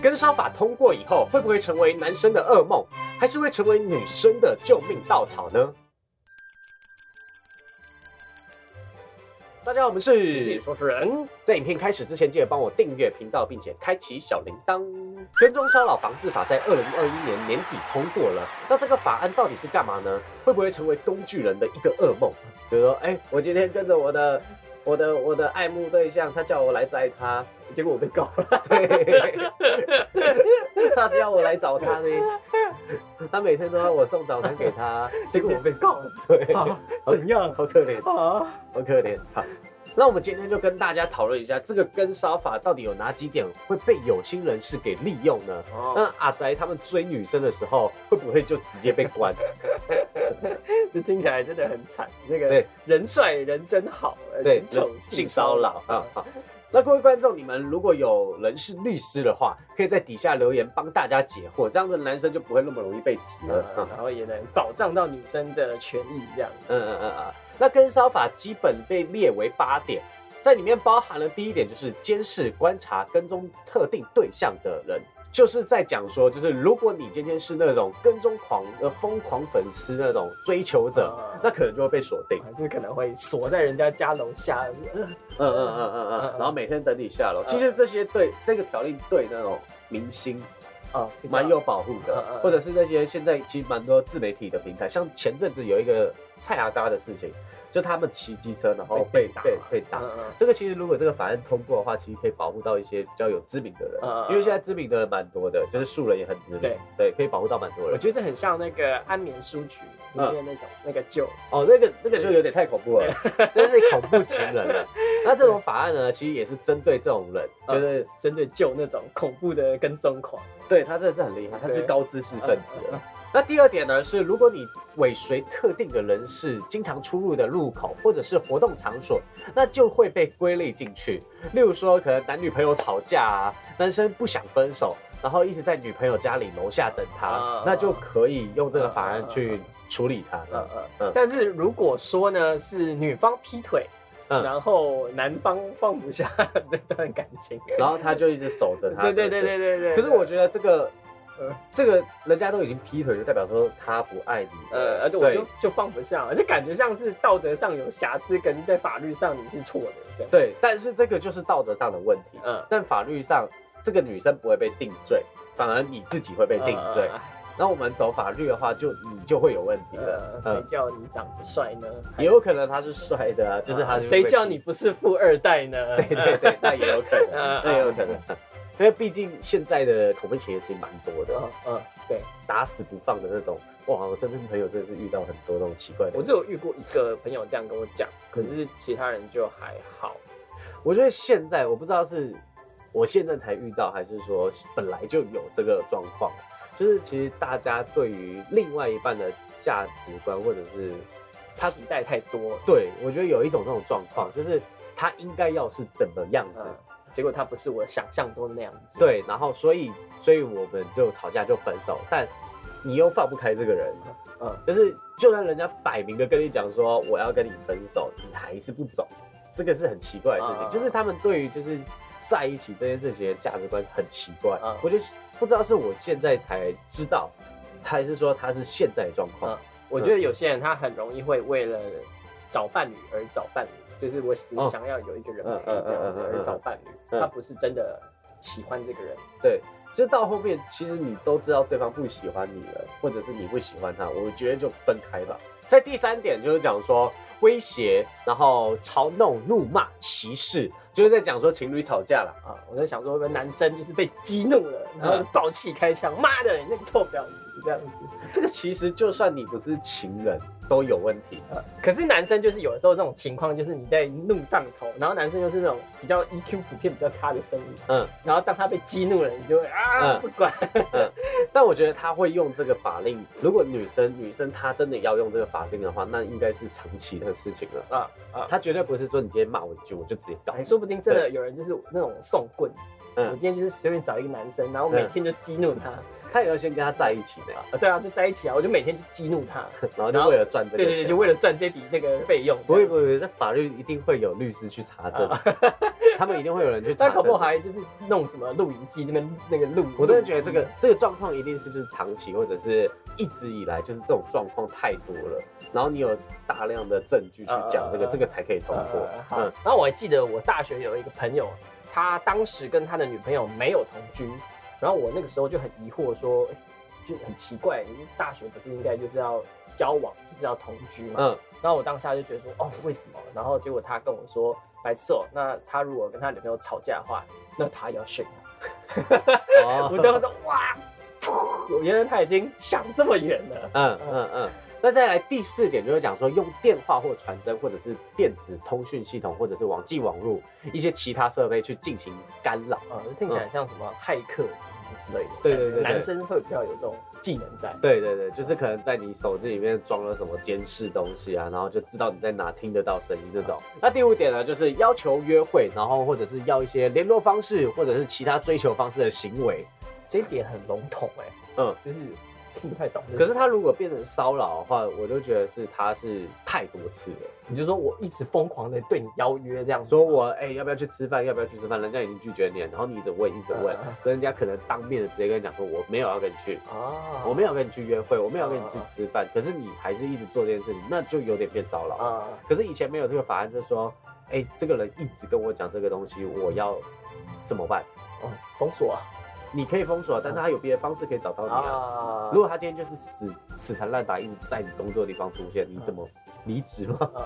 跟烧法通过以后，会不会成为男生的噩梦，还是会成为女生的救命稻草呢？大家好，我们是说书人。在影片开始之前，记得帮我订阅频道，并且开启小铃铛。跟踪骚扰防治法在二零二一年年底通过了，那这个法案到底是干嘛呢？会不会成为工具人的一个噩梦？比如说，哎、我今天跟着我的、我的、我的爱慕对象，他叫我来摘他，结果我被告了。对，他叫我来找他呢，他每天都要我送早餐给他，结果我被告了。对，啊，怎样好可怜。啊？好可怜。好，那我们今天就跟大家讨论一下，这个跟烧法到底有哪几点会被有心人士给利用呢？哦，那阿宅他们追女生的时候，会不会就直接被关？这听起来真的很惨。那个对人帅人真好，对性骚扰啊。好，那各位观众，你们如果有人是律师的话，可以在底下留言帮大家解惑，这样子男生就不会那么容易被挤了。然后也能保障到女生的权益，这样。嗯嗯嗯嗯。那跟骚法基本被列为八点，在里面包含了第一点就是监视、观察、跟踪特定对象的人，就是在讲说，就是如果你今天是那种跟踪狂、呃疯狂粉丝那种追求者，嗯那可能就会被锁定。啊就是可能会锁在人家家楼下，呃嗯嗯嗯嗯嗯嗯，然后每天等你下楼。嗯其实这些对这个条例对那种明星啊，蛮有保护的嗯嗯，或者是那些现在其实蛮多自媒体的平台，像前阵子有一个蔡阿嘎的事情，就他们骑机车然后被被打。被被打。这个其实如果这个法案通过的话，其实可以保护到一些比较有知名的人。因为现在知名的人蛮多的，就是素人也很知名，对。对，可以保护到蛮多人。我觉得这很像那个安眠书局里面那种那个旧，哦，那个那个就有点太恐怖了，那是恐怖情人了。那这种法案呢，其实也是针对这种人，就是针对旧那种恐怖的跟踪狂。对他真的是很厉害，他是高知识分子。那第二点呢是，如果你尾随特定的人士经常出入的路口或者是活动场所，那就会被归类进去。例如说，可能男女朋友吵架啊，男生不想分手，然后一直在女朋友家里楼下等他嗯，那就可以用这个法案去嗯处理他。嗯嗯嗯嗯但是如果说呢是女方劈腿，嗯然后男方放不下这段感情，然后他就一直守着他。对对对对对对。可是我觉得这个呃，这个人家都已经劈腿，就代表说他不爱你。呃，而且我就就放不下，而且感觉像是道德上有瑕疵，可是在法律上你是错的这样。对，但是这个就是道德上的问题。嗯，但法律上，这个女生不会被定罪，反而你自己会被定罪。呃那我们走法律的话，就你就会有问题呃了。谁嗯，叫你长得帅呢？也有可能他是帅的啊，就是他谁叫你？不是富二代呢？对对对，那也有可能，嗯那也有可能。因为毕竟现在的口碑企业其实蛮多的，嗯嗯，对，打死不放的那种。哇，我身边朋友真的是遇到很多那种奇怪的。我就有遇过一个朋友这样跟我讲，可是其他人就还好。我觉得现在我不知道是我现在才遇到，还是说本来就有这个状况，就是其实大家对于另外一半的价值观，或者是他期待太多，对我觉得有一种这种状况，就是他应该要是怎么样子，嗯，结果他不是我想象中的那样子。，对，然后所以所以我们就吵架就分手，但你又放不开这个人，嗯，就是就算人家摆明的跟你讲说我要跟你分手，你还是不走，这个是很奇怪的事情。嗯就是他们对于就是在一起这件事情的价值观很奇怪。嗯我就是不知道是我现在才知道，还是说他是现在的状况。嗯我觉得有些人他很容易会为了找伴侣而找伴侣，就是我只想要有一个人这样子而找伴侣，嗯他不是真的喜欢这个人。对，就到后面其实你都知道对方不喜欢你了，或者是你不喜欢他，我觉得就分开吧。在第三点就是讲说威胁，然后嘲弄、怒骂、歧视，就是在讲说情侣吵架了。啊，我在想说，会不会男生就是被激怒了，然后就暴气开枪，妈的，你那个臭婊子这样子。这个其实就算你不是情人都有问题。啊，可是男生就是有的时候这种情况，就是你在怒上头，然后男生又是那种比较 EQ 普遍比较差的生物，嗯，然后当他被激怒了，你就会啊嗯不管，嗯但我觉得他会用这个法令，如果女生女生她真的要用这个法令的话，那应该是长期的事情了。啊啊，他绝对不是说你今天骂我一句我就直接搞哎，。说不定真的有人就是那种送棍。我嗯今，天就是随便找一个男生，然后每天就激怒他，他也要先跟他在一起的，啊，对啊，就在一起啊，我就每天就激怒他，然后就为了赚这个钱。对对对，就为了赚这笔那个费用。不会不会，那法律一定会有律师去查证。啊 他们一定会有人去查那证的。搞不还就是弄什么录影机那边那个录，我真的觉得这个这个状况一定是就是长期或者是一直以来就是这种状况太多了，然后你有大量的证据去讲这个，呃这个才可以通过嗯然后我还记得我大学有一个朋友，他当时跟他的女朋友没有同居，然后我那个时候就很疑惑说，诶就很奇怪，你大学不是应该就是要交往，就是要同居嘛？嗯，然后我当下就觉得说，哦，为什么？然后结果他跟我说，白痴哦，那他如果跟他女朋友吵架的话，那他要选他。哦 我当时说，哇，噗原来他已经想这么远了。嗯嗯嗯。那再来第四点就是讲说，用电话或传真，或者是电子通讯系统，或者是网际网络一些其他设备去进行干扰。啊，听起来像什么骇客之类的。对对对对男生会比较有这种技能在。对对对，就是可能在你手机里面装了什么监视东西啊，然后就知道你在哪听得到声音这种。那第五点呢，就是要求约会，然后或者是要一些联络方式，或者是其他追求方式的行为。这一点很笼统哎、嗯，就是听不太懂。可是他如果变成骚扰的话，我就觉得是他是太多次了。你就说我一直疯狂的对你邀约这样子，说我哎、要不要去吃饭？要不要去吃饭？人家已经拒绝你了，然后你一直问一直问嗯，跟人家可能当面的直接跟你讲说我没有要跟你去，啊，我没有跟你去约会，我没有跟你去吃饭，可是你还是一直做这件事情，那就有点变骚扰。啊，可是以前没有这个法案，就是说，哎、这个人一直跟我讲这个东西，我要怎么办？哦封锁啊你可以封锁，但是他有别的方式可以找到你啊。啊如果他今天就是死死缠烂打，一直在你工作的地方出现，你怎么离职吗？啊，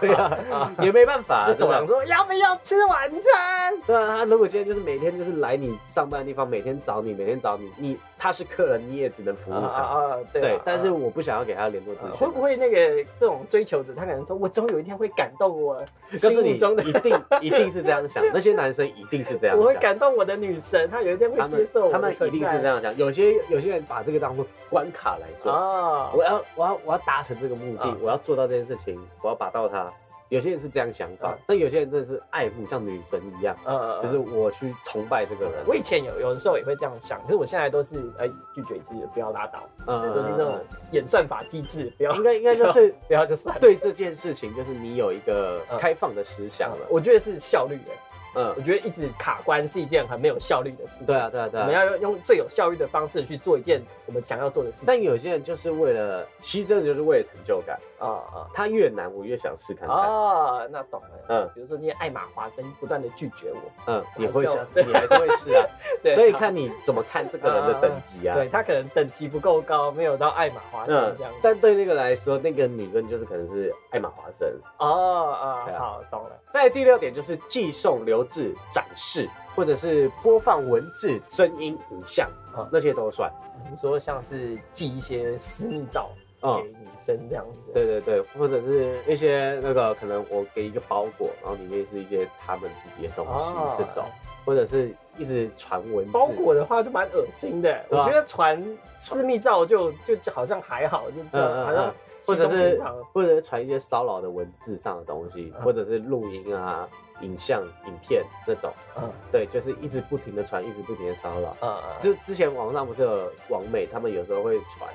对啊，也没办法，就走廊说要不要吃晚餐？对啊，他如果今天就是每天就是来你上班的地方，每天找你，每天找你，你他是客人，你也只能服务啊他。啊，对啊，对但是啊我不想要给他联络资啊讯。会不会那个这种追求者，他可能说，我总有一天会感动我 就是你心目中的一定 一定是这样想，那些男生一定是这样想。我会感动我的女神，她有一天会接受我他们一定是这样样想。有些有些人把这个当做关卡来做，啊我要我要我要达成这个目的啊，我要做到这件事情，我要把到他。有些人是这样想法啊，但有些人真的是爱慕，像女神一样，嗯就是我去崇拜这个人。我以前有有的时候也会这样想，可是我现在都是哎、拒绝一次不要拉倒，嗯都是那种演算法机制，不要。应该应该就是 不要就算。对这件事情，就是你有一个嗯。开放的思想了。我觉得是效率的，嗯我，觉得一直卡关是一件很没有效率的事情。对啊，对啊，对我们啊。要用最有效率的方式去做一件我们想要做的事情。但有些人就是为了，其实真的就是为了成就感。啊啊他越难，我越想试看看。啊，那懂了。嗯比如说今天艾玛华森不断的拒绝我，嗯，你会想，你还是会试啊。对所以看你怎么看这个人的等级啊。对他可能等级不够高，没有到艾玛华森嗯这样。，但对那个来说，那个女生就是可能是艾玛华森。哦啊好懂了。再第六点就是寄送、留置、展示，或者是播放文字、声音、影像，嗯那些都算。你说像是寄一些私密照嗯给女生这样子，对对对，或者是一些那个可能我给一个包裹，然后里面是一些他们自己的东西、哦这种，或者是一直传文字。包裹的话就蛮恶心的。我觉得传私密照就就就好像还好，就这样嗯嗯好像嗯或者是。或者是传一些骚扰的文字上的东西，嗯。或者是录音啊、影像、影片那种。嗯。对，就是一直不停的传，一直不停的骚扰。嗯就之前网上不是有网美，他们有时候会传，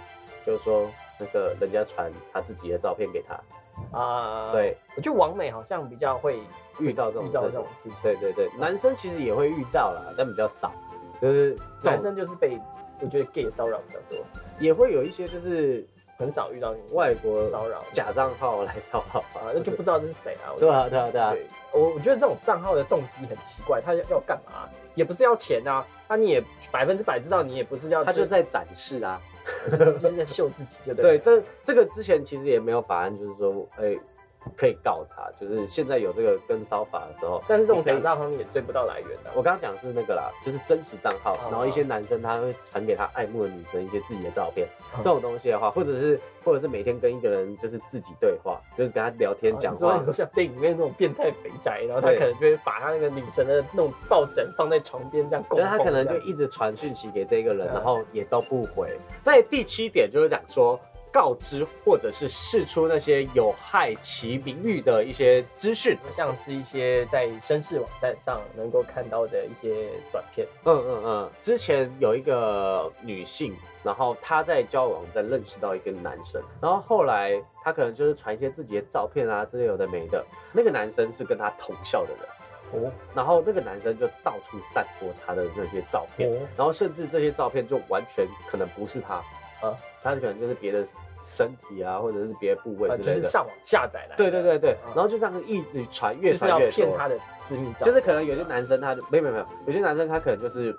就是说那个人家传他自己的照片给他，啊，对，我觉得王美好像比较会遇到这种遇到这事种事情。对对对，男生其实也会遇到啦，但比较少，就是男生就是被我觉得 gay 骚扰比较多，也会有一些就是很少遇到外国骚扰假账号来骚扰啊，那就不知道这是谁啊。我对啊对啊对啊，对，我我觉得这种账号的动机很奇怪，他要要干嘛？也不是要钱啊，那你也百分之百知道你也不是要，他就在展示啊。就 是在秀自己，就对，对了。这这个之前其实也没有法案，就是说，哎、可以告他，就是现在有这个跟骚法的时候，但是这种假账号你也追不到来源的、我刚刚讲的是那个啦，就是真实账号，哦。然后一些男生他会传给他爱慕的女生一些自己的照片，哦。这种东西的话，或者是或者是每天跟一个人就是自己对话，就是跟他聊天讲话。啊你说像电影里面那种变态肥宅，然后他可能就会把他那个女神的那种抱枕放在床边这样供奉，然后他可能就一直传讯息给这个人，嗯。然后也都不回。在第七点就是讲说。告知或者是释出那些有害其名誉的一些资讯，像是一些在绅士网站上能够看到的一些短片。嗯嗯嗯，之前有一个女性，然后她在交友网站认识到一个男生，然后后来她可能就是传一些自己的照片啊之类有的没的，那个男生是跟她同校的人，哦。然后那个男生就到处散播他的那些照片，哦。然后甚至这些照片就完全可能不是他，啊他可能就是别的身体啊，或者是别的部位呃，之类的。就是上网下载来的，对对对对，嗯然后就这样一直传，越就是要传越多。骗他的私密照，就是可能有些男生他就没有没有没有，有些男生他可能就是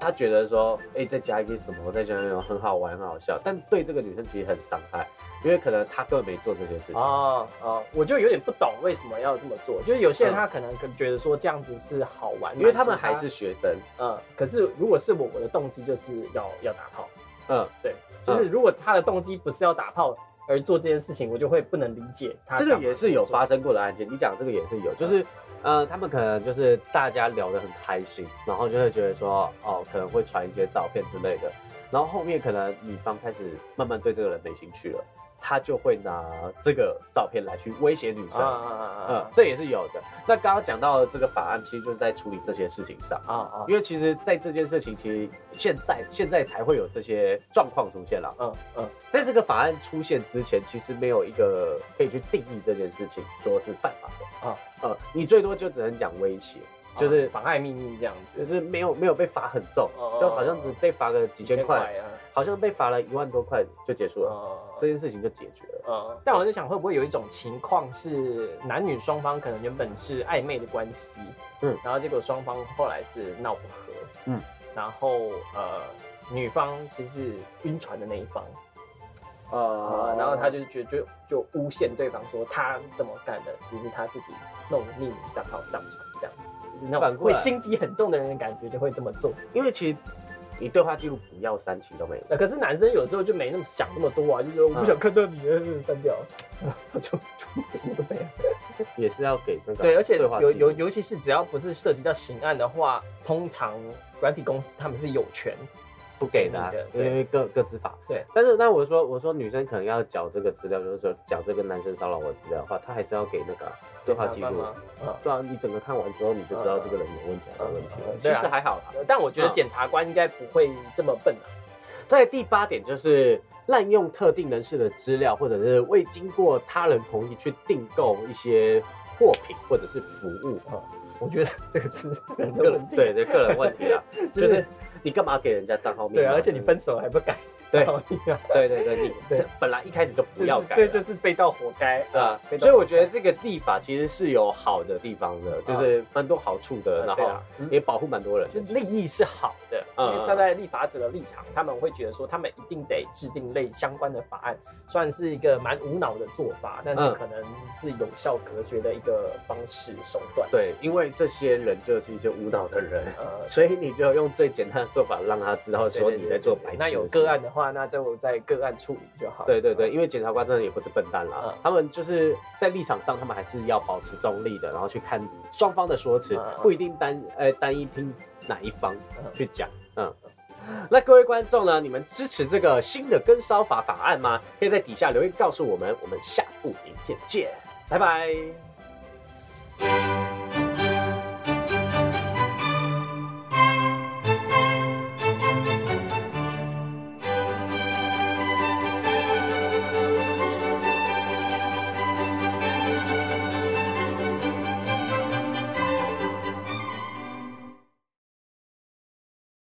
他觉得说，哎、再加一个什么，再加那种很好玩很好笑，但对这个女生其实很伤害，因为可能他根本没做这些事情。哦哦，我就有点不懂为什么要这么做。就是有些人嗯他可能觉得说这样子是好玩，因为他们还是学生，嗯，可是如果是我，我的动机就是要要打炮，嗯，对，就是如果他的动机不是要打炮而做这件事情，我就会不能理解他这个也是有发生过的案件。你讲这个也是有，就是呃，他们可能就是大家聊得很开心，然后就会觉得说，哦，可能会传一些照片之类的，然后后面可能女方开始慢慢对这个人没兴趣了，他就会拿这个照片来去威胁女生。嗯啊，这也是有的。那刚刚讲到的这个法案，其实就是在处理这些事情上。啊啊，因为其实，在这件事情，其实现在现在才会有这些状况出现了。嗯嗯在这个法案出现之前，其实没有一个可以去定义这件事情，说是犯法的。啊呃，你最多就只能讲威胁，就是妨碍秘密这样子，就是没有没有被罚很重，哦就好像只被罚个几千块，啊，好像被罚了一万多块就结束了，呃这件事情就解决了。嗯，但我在想，会不会有一种情况是男女双方可能原本是暧昧的关系，嗯。然后结果双方后来是闹不和，嗯，然后呃，女方其实是晕船的那一方，呃，然后他就觉就就诬陷对方说他这么干的，其实是他自己弄匿名账号上传这样子，就是那反过来。种会心机很重的人的感觉就会这么做。因为其实你对话记录不要删，其实都没有啊，可是男生有时候就没那么想那么多啊，就说我不想看到你，呃删掉，就就什么都没有。也是要给那个。对，而且有对话记录。有尤其是只要不是涉及到刑案的话，通常软体公司他们是有权不给的、啊，因为各各自法。对，但是那我说我说女生可能要缴这个资料，就是说缴这个男生骚扰我的资料的话，他还是要给那个啊对话记录。对啊，你整个看完之后，你就知道这个人有问题还是没问题了。其实还好但我觉得嗯检察官应该不会这么笨啊。在第八点就是滥用特定人士的资料，或者是未经过他人同意去订购一些货品或者是服务。我觉得这个就是人的个问题。对对，个人问题啦，就 就是是你干嘛给人家账号密码？而且你分手还不改，对对对对，你这本来一开始就不要改这就是被盗活该啊，所以我觉得这个立法其实是有好的地方的，就是蛮多好处的，然后也保护蛮多人的。就利益是好的，嗯因为站在立法者的立场，他们会觉得说，他们一定得制定类相关的法案，虽然是一个蛮无脑的做法，但是嗯可能是有效隔绝的一个方式手段。对，因为这些人就是一些无脑的人，呃，所以你就用最简单的做法让他知道说你在做白痴。那有个案。的话，那就在个案处理就好。对对对，因为检察官真的也不是笨蛋啦，嗯他们就是在立场上，他们还是要保持中立的，然后去看双方的说辞，不一定单呃单一听哪一方嗯去讲。嗯，那各位观众呢，你们支持这个新的跟烧法法案吗？可以在底下留言告诉我们，我们下部影片见，拜拜。